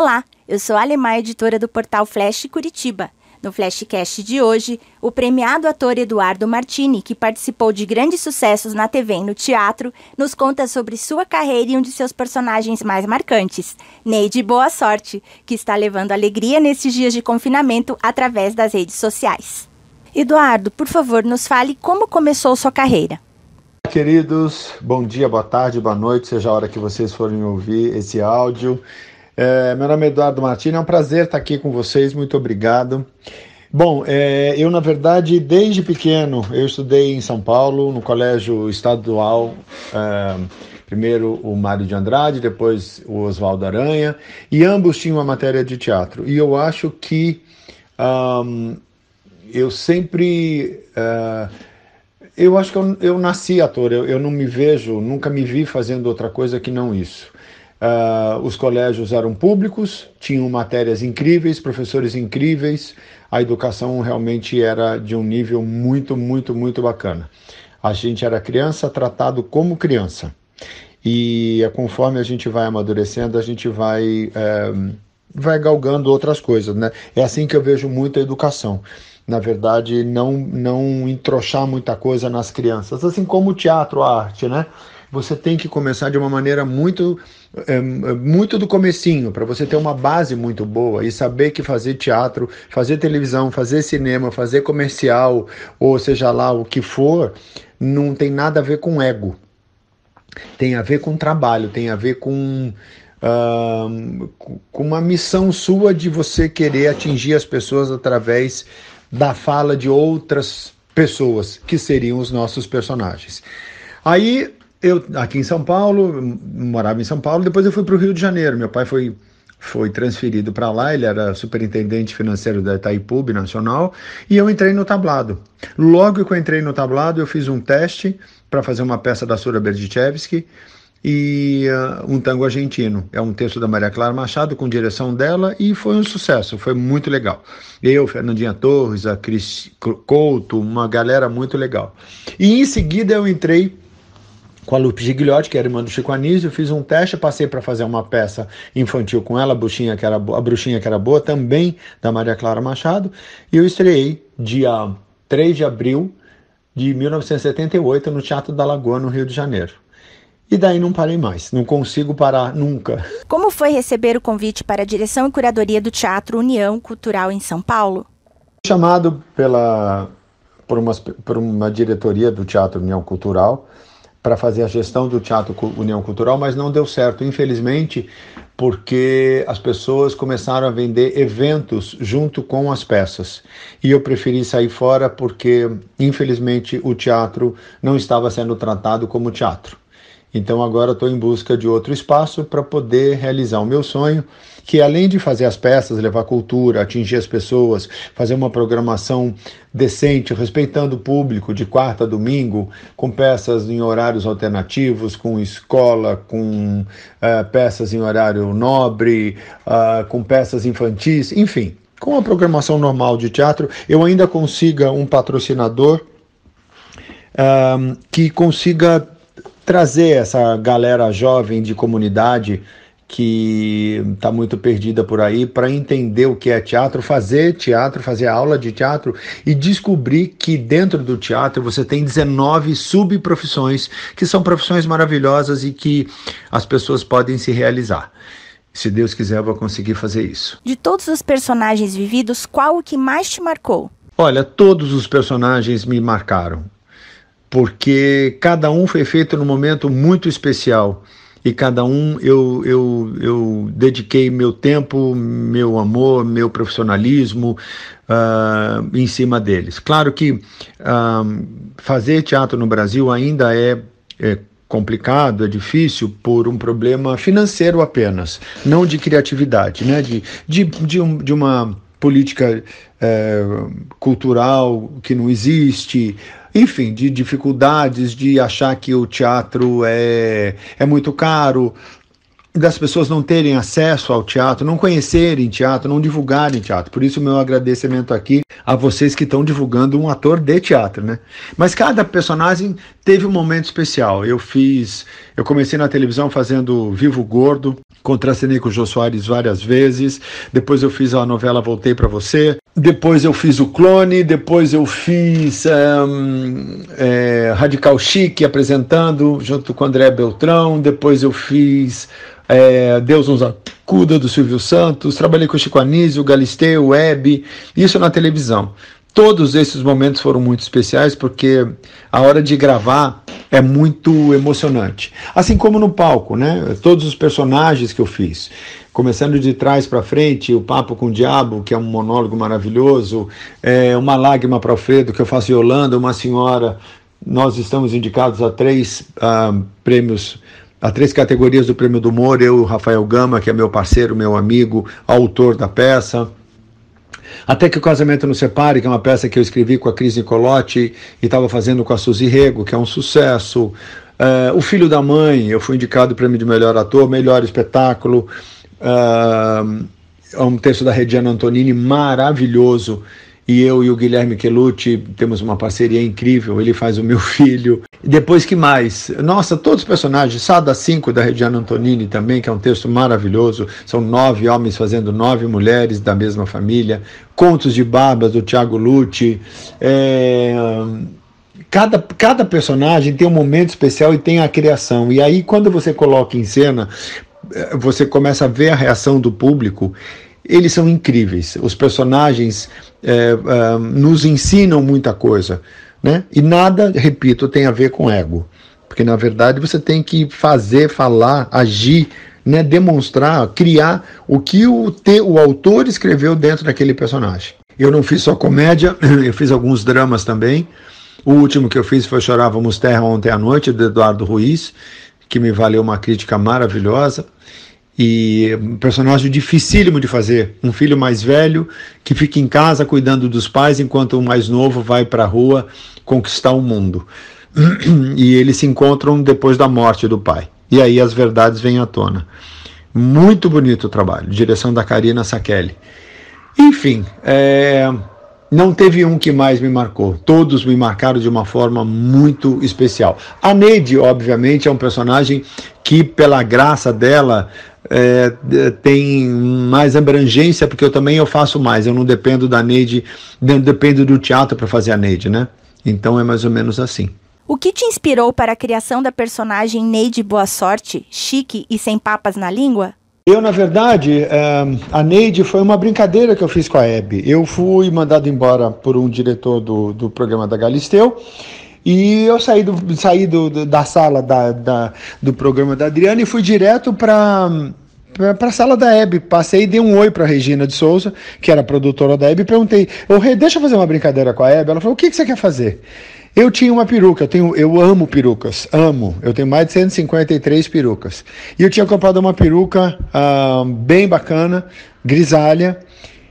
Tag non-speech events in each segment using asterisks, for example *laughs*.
Olá, eu sou a Alemã, editora do portal Flash Curitiba. No Flashcast de hoje, o premiado ator Eduardo Martini, que participou de grandes sucessos na TV e no teatro, nos conta sobre sua carreira e um de seus personagens mais marcantes, Neide Boa Sorte, que está levando alegria nesses dias de confinamento através das redes sociais. Eduardo, por favor, nos fale como começou sua carreira. Queridos, bom dia, boa tarde, boa noite, seja a hora que vocês forem ouvir esse áudio. É, meu nome é Eduardo Martins, é um prazer estar aqui com vocês, muito obrigado. Bom, é, eu na verdade, desde pequeno, eu estudei em São Paulo, no colégio estadual, é, primeiro o Mário de Andrade, depois o Oswaldo Aranha, e ambos tinham uma matéria de teatro. E eu acho que um, eu sempre... Uh, eu acho que eu, eu nasci ator, eu, eu não me vejo, nunca me vi fazendo outra coisa que não isso. Uh, os colégios eram públicos, tinham matérias incríveis, professores incríveis, a educação realmente era de um nível muito, muito, muito bacana. A gente era criança tratado como criança. E é conforme a gente vai amadurecendo, a gente vai, é, vai galgando outras coisas, né? É assim que eu vejo muito a educação. Na verdade, não, não entrochar muita coisa nas crianças, assim como o teatro, a arte, né? você tem que começar de uma maneira muito é, muito do comecinho, para você ter uma base muito boa e saber que fazer teatro, fazer televisão, fazer cinema, fazer comercial, ou seja lá o que for, não tem nada a ver com ego. Tem a ver com trabalho, tem a ver com com uma missão sua de você querer atingir as pessoas através da fala de outras pessoas, que seriam os nossos personagens. Aí eu aqui em São Paulo, morava em São Paulo, depois eu fui para o Rio de Janeiro. Meu pai foi foi transferido para lá, ele era superintendente financeiro da Itaipu Nacional, e eu entrei no tablado. Logo que eu entrei no tablado, eu fiz um teste para fazer uma peça da Sura Berdichevsky e uh, um tango argentino. É um texto da Maria Clara Machado com direção dela e foi um sucesso, foi muito legal. Eu, Fernandinha Torres, a Cris Couto, uma galera muito legal. E em seguida eu entrei com a Lupe Gigliotti, que era irmã do Chico Anísio, fiz um teste, passei para fazer uma peça infantil com ela, a Bruxinha, que era, a Bruxinha que era boa, também da Maria Clara Machado, e eu estreiei dia 3 de abril de 1978 no Teatro da Lagoa, no Rio de Janeiro. E daí não parei mais, não consigo parar nunca. Como foi receber o convite para a direção e curadoria do Teatro União Cultural em São Paulo? Chamado pela, por, uma, por uma diretoria do Teatro União Cultural, para fazer a gestão do Teatro União Cultural, mas não deu certo, infelizmente, porque as pessoas começaram a vender eventos junto com as peças. E eu preferi sair fora porque, infelizmente, o teatro não estava sendo tratado como teatro. Então agora estou em busca de outro espaço para poder realizar o meu sonho, que além de fazer as peças, levar cultura, atingir as pessoas, fazer uma programação decente, respeitando o público, de quarta a domingo, com peças em horários alternativos, com escola, com uh, peças em horário nobre, uh, com peças infantis, enfim, com a programação normal de teatro, eu ainda consiga um patrocinador uh, que consiga trazer essa galera jovem de comunidade que está muito perdida por aí para entender o que é teatro, fazer teatro, fazer aula de teatro e descobrir que dentro do teatro você tem 19 subprofissões que são profissões maravilhosas e que as pessoas podem se realizar. Se Deus quiser, eu vou conseguir fazer isso. De todos os personagens vividos, qual o que mais te marcou? Olha, todos os personagens me marcaram porque cada um foi feito num momento muito especial e cada um eu, eu, eu dediquei meu tempo, meu amor, meu profissionalismo uh, em cima deles. Claro que uh, fazer teatro no Brasil ainda é, é complicado, é difícil por um problema financeiro apenas, não de criatividade, né? de, de, de, um, de uma política é, cultural que não existe, enfim, de dificuldades de achar que o teatro é, é muito caro, das pessoas não terem acesso ao teatro, não conhecerem teatro, não divulgarem teatro. Por isso, meu agradecimento aqui a vocês que estão divulgando um ator de teatro, né? Mas cada personagem teve um momento especial. Eu fiz, eu comecei na televisão fazendo Vivo Gordo, contracenei com o Jô Soares várias vezes. Depois eu fiz a novela Voltei para Você. Depois eu fiz o Clone. Depois eu fiz um, é, Radical Chique apresentando junto com André Beltrão. Depois eu fiz é, Deus nos acuda do Silvio Santos. Trabalhei com Chico Anísio, Galisteu, Web. Isso na televisão. Todos esses momentos foram muito especiais porque a hora de gravar é muito emocionante. Assim como no palco, né? Todos os personagens que eu fiz, começando de trás para frente, o Papo com o Diabo, que é um monólogo maravilhoso, é, Uma Lágrima para Alfredo, que eu faço Yolanda, Uma Senhora. Nós estamos indicados a três uh, prêmios a três categorias do Prêmio do Humor, eu Rafael Gama, que é meu parceiro, meu amigo, autor da peça. Até que o Casamento Nos Separe, que é uma peça que eu escrevi com a Cris Nicolotti e estava fazendo com a Suzy Rego, que é um sucesso. Uh, o Filho da Mãe, eu fui indicado o prêmio de melhor ator, melhor espetáculo. Uh, um texto da Regiana Antonini maravilhoso e eu e o Guilherme Quelucci temos uma parceria incrível. Ele faz o meu *laughs* filho. Depois que mais? Nossa, todos os personagens. Sada 5 da Regiana Antonini também, que é um texto maravilhoso. São nove homens fazendo nove mulheres da mesma família. Contos de Barbas do Tiago Lucci. É... Cada, cada personagem tem um momento especial e tem a criação. E aí, quando você coloca em cena, eh, você começa a ver a reação do público eles são incríveis. Os personagens é, é, nos ensinam muita coisa. Né? E nada, repito, tem a ver com ego. Porque na verdade você tem que fazer, falar, agir, né? demonstrar, criar o que o, te, o autor escreveu dentro daquele personagem. Eu não fiz só comédia, *clears throat* eu fiz alguns dramas também. O último que eu fiz foi Chorávamos Terra ontem à noite, do Eduardo Ruiz, que me valeu uma crítica maravilhosa. E um personagem dificílimo de fazer. Um filho mais velho que fica em casa cuidando dos pais enquanto o mais novo vai para a rua conquistar o mundo. *clears throat* E eles se encontram depois da morte do pai. E aí as verdades vêm à tona. Muito bonito o trabalho. Direção da Karina Sakeli. Enfim, é, não teve um que mais me marcou. Todos me marcaram de uma forma muito especial. A Neide, obviamente, é um personagem que, pela graça dela, é, tem mais abrangência, porque eu também eu faço mais. Eu não dependo da Neide, não dependo do teatro para fazer a Neide, né? Então é mais ou menos assim. O que te inspirou para a criação da personagem Neide Boa Sorte, chique e sem papas na língua? Eu, na verdade, é, a Neide foi uma brincadeira que eu fiz com a Hebe. Eu fui mandado embora por um diretor do, do programa da Galisteu e eu saí, do, saí do, da sala da, da, do programa da Adriana e fui direto para para a sala da Hebe. Passei e dei um oi para Regina de Souza, que era produtora da Hebe, e perguntei: oh, deixa eu fazer uma brincadeira com a Hebe. Ela falou: o que, que você quer fazer? Eu tinha uma peruca, eu, tenho, eu amo perucas, amo. Eu tenho mais de 153 perucas. E eu tinha comprado uma peruca ah, bem bacana, grisalha,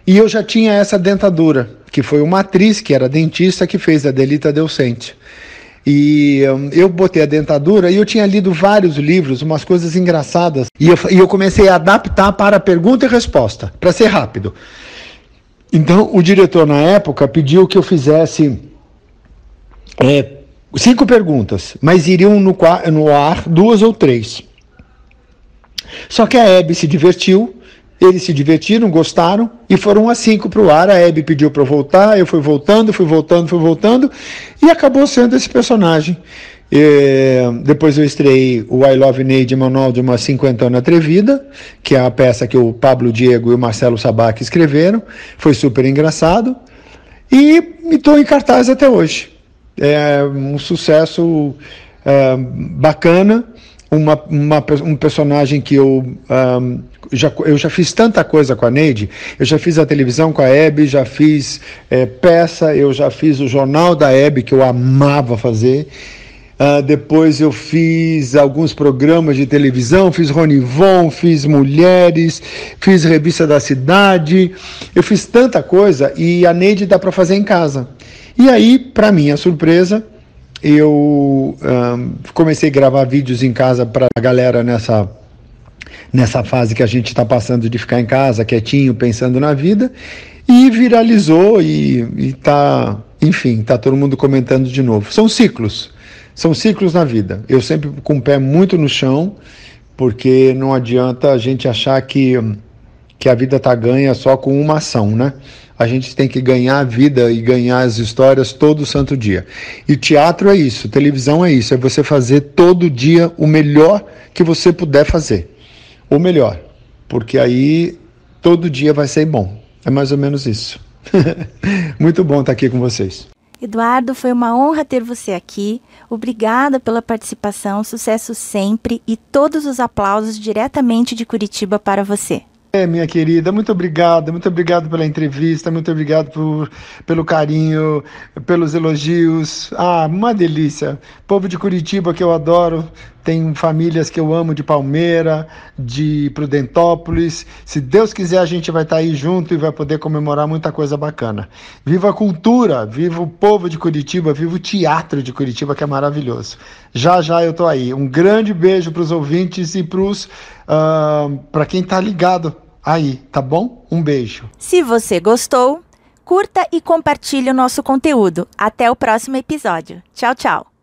e eu já tinha essa dentadura, que foi uma atriz que era dentista que fez a Delita Delcente. E um, eu botei a dentadura e eu tinha lido vários livros, umas coisas engraçadas. E eu, e eu comecei a adaptar para pergunta e resposta, para ser rápido. Então, o diretor, na época, pediu que eu fizesse é, cinco perguntas, mas iriam no, no ar duas ou três. Só que a Hebe se divertiu eles se divertiram, gostaram e foram a cinco para o ar. A Hebe pediu para eu voltar, eu fui voltando, fui voltando, fui voltando e acabou sendo esse personagem. E, depois eu estreiei o I Love Neide Manual de uma Cinquentona Atrevida, que é a peça que o Pablo Diego e o Marcelo Sabac escreveram. Foi super engraçado. E estou em cartaz até hoje. É um sucesso é, bacana uma, uma, um personagem que eu um, já, eu já fiz tanta coisa com a Neide, eu já fiz a televisão com a Hebe, já fiz é, peça, eu já fiz o jornal da Hebe, que eu amava fazer. Uh, depois eu fiz alguns programas de televisão, fiz Ronivon, fiz Mulheres, fiz Revista da Cidade, eu fiz tanta coisa e a Neide dá para fazer em casa. E aí, para minha surpresa, eu um, comecei a gravar vídeos em casa para a galera nessa, nessa fase que a gente está passando de ficar em casa, quietinho, pensando na vida, e viralizou e está, enfim, está todo mundo comentando de novo. São ciclos, são ciclos na vida. Eu sempre com o pé muito no chão, porque não adianta a gente achar que, que a vida tá ganha só com uma ação, né? A gente tem que ganhar a vida e ganhar as histórias todo santo dia. E teatro é isso, televisão é isso, é você fazer todo dia o melhor que você puder fazer. O melhor, porque aí todo dia vai ser bom. É mais ou menos isso. *laughs* Muito bom estar aqui com vocês. Eduardo, foi uma honra ter você aqui. Obrigada pela participação, sucesso sempre e todos os aplausos diretamente de Curitiba para você. É, minha querida, muito obrigado, muito obrigado pela entrevista, muito obrigado por, pelo carinho, pelos elogios. Ah, uma delícia. Povo de Curitiba que eu adoro, tem famílias que eu amo de Palmeira, de Prudentópolis. Se Deus quiser, a gente vai estar aí junto e vai poder comemorar muita coisa bacana. Viva a cultura, viva o povo de Curitiba, viva o teatro de Curitiba, que é maravilhoso. Já já eu tô aí. Um grande beijo para os ouvintes e para uh, para quem está ligado aí, tá bom? Um beijo. Se você gostou, curta e compartilhe o nosso conteúdo. Até o próximo episódio. Tchau, tchau.